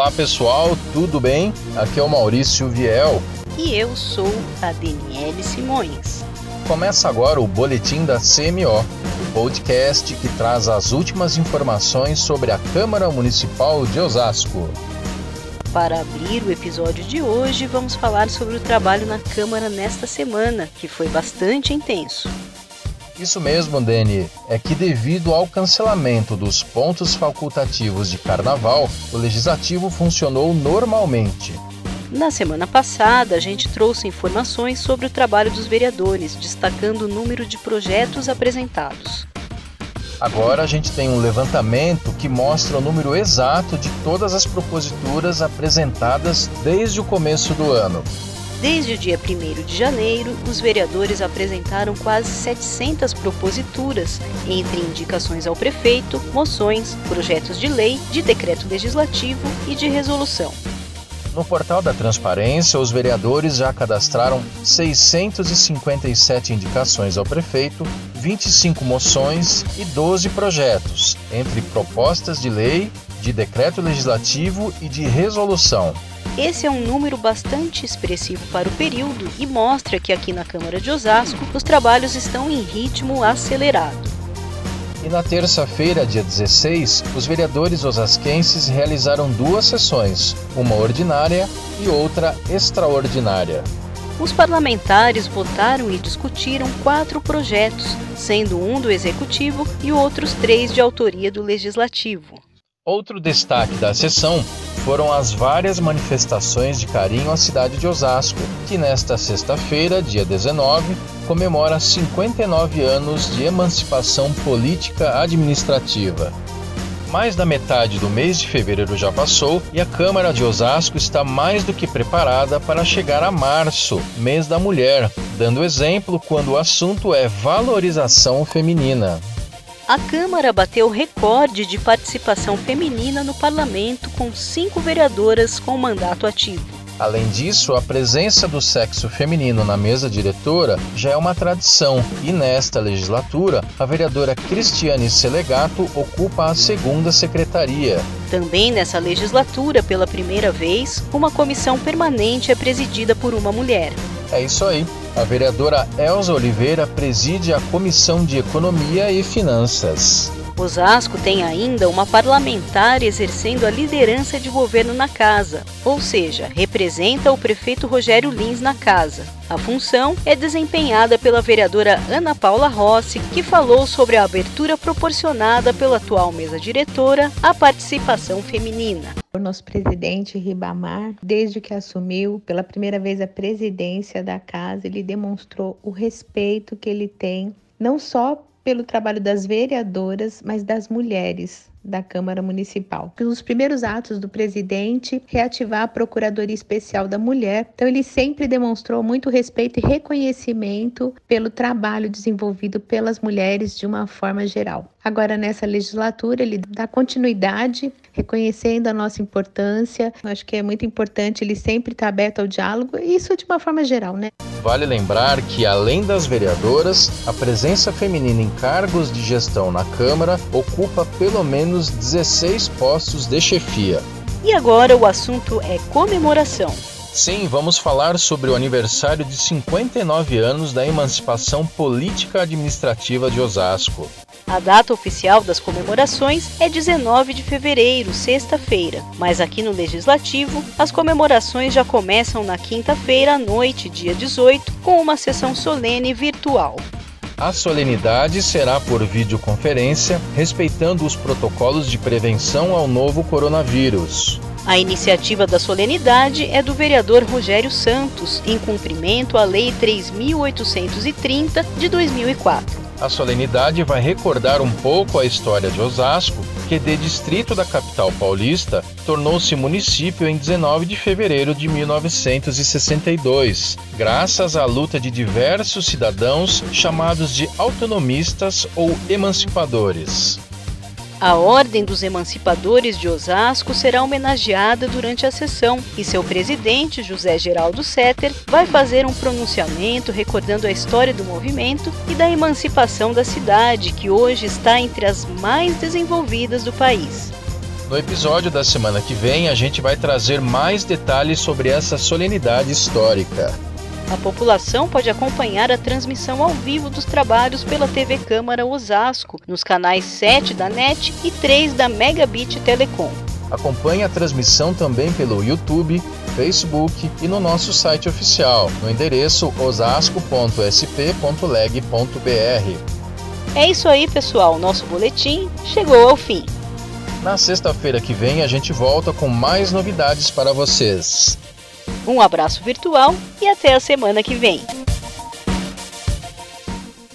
Olá pessoal, tudo bem? Aqui é o Maurício Viel. E eu sou a Daniele Simões. Começa agora o Boletim da CMO, o podcast que traz as últimas informações sobre a Câmara Municipal de Osasco. Para abrir o episódio de hoje, vamos falar sobre o trabalho na Câmara nesta semana, que foi bastante intenso. Isso mesmo, Dani. É que devido ao cancelamento dos pontos facultativos de carnaval, o legislativo funcionou normalmente. Na semana passada, a gente trouxe informações sobre o trabalho dos vereadores, destacando o número de projetos apresentados. Agora a gente tem um levantamento que mostra o número exato de todas as proposituras apresentadas desde o começo do ano. Desde o dia 1 de janeiro, os vereadores apresentaram quase 700 proposituras, entre indicações ao prefeito, moções, projetos de lei, de decreto legislativo e de resolução. No portal da Transparência, os vereadores já cadastraram 657 indicações ao prefeito, 25 moções e 12 projetos, entre propostas de lei, de decreto legislativo e de resolução. Esse é um número bastante expressivo para o período e mostra que aqui na Câmara de Osasco os trabalhos estão em ritmo acelerado. E na terça-feira, dia 16, os vereadores osasquenses realizaram duas sessões, uma ordinária e outra extraordinária. Os parlamentares votaram e discutiram quatro projetos, sendo um do Executivo e outros três de autoria do Legislativo. Outro destaque da sessão foram as várias manifestações de carinho à cidade de Osasco, que nesta sexta-feira, dia 19, comemora 59 anos de emancipação política administrativa. Mais da metade do mês de fevereiro já passou e a Câmara de Osasco está mais do que preparada para chegar a março, mês da mulher, dando exemplo quando o assunto é valorização feminina a Câmara bateu recorde de participação feminina no parlamento, com cinco vereadoras com mandato ativo. Além disso, a presença do sexo feminino na mesa diretora já é uma tradição e nesta legislatura a vereadora Cristiane Selegato ocupa a segunda secretaria. Também nessa legislatura, pela primeira vez, uma comissão permanente é presidida por uma mulher. É isso aí. A vereadora Elza Oliveira preside a Comissão de Economia e Finanças. Osasco tem ainda uma parlamentar exercendo a liderança de governo na casa, ou seja, representa o prefeito Rogério Lins na casa. A função é desempenhada pela vereadora Ana Paula Rossi, que falou sobre a abertura proporcionada pela atual mesa diretora à participação feminina. O nosso presidente Ribamar, desde que assumiu pela primeira vez a presidência da casa, ele demonstrou o respeito que ele tem não só pelo trabalho das vereadoras, mas das mulheres da Câmara Municipal. Nos primeiros atos do presidente, reativar a Procuradoria Especial da Mulher. Então, ele sempre demonstrou muito respeito e reconhecimento pelo trabalho desenvolvido pelas mulheres de uma forma geral. Agora, nessa legislatura, ele dá continuidade, reconhecendo a nossa importância. Acho que é muito importante ele sempre estar aberto ao diálogo, e isso de uma forma geral, né? Vale lembrar que, além das vereadoras, a presença feminina em cargos de gestão na Câmara ocupa pelo menos 16 postos de chefia. E agora o assunto é comemoração. Sim, vamos falar sobre o aniversário de 59 anos da emancipação política administrativa de Osasco. A data oficial das comemorações é 19 de fevereiro, sexta-feira, mas aqui no Legislativo as comemorações já começam na quinta-feira à noite, dia 18, com uma sessão solene virtual. A solenidade será por videoconferência, respeitando os protocolos de prevenção ao novo coronavírus. A iniciativa da solenidade é do vereador Rogério Santos, em cumprimento à Lei 3.830 de 2004. A solenidade vai recordar um pouco a história de Osasco, que de distrito da capital paulista tornou-se município em 19 de fevereiro de 1962, graças à luta de diversos cidadãos chamados de autonomistas ou emancipadores. A Ordem dos Emancipadores de Osasco será homenageada durante a sessão e seu presidente, José Geraldo Setter, vai fazer um pronunciamento recordando a história do movimento e da emancipação da cidade, que hoje está entre as mais desenvolvidas do país. No episódio da semana que vem, a gente vai trazer mais detalhes sobre essa solenidade histórica. A população pode acompanhar a transmissão ao vivo dos trabalhos pela TV Câmara Osasco, nos canais 7 da NET e 3 da Megabit Telecom. Acompanhe a transmissão também pelo YouTube, Facebook e no nosso site oficial, no endereço osasco.sp.leg.br. É isso aí, pessoal. Nosso boletim chegou ao fim. Na sexta-feira que vem a gente volta com mais novidades para vocês. Um abraço virtual e até a semana que vem.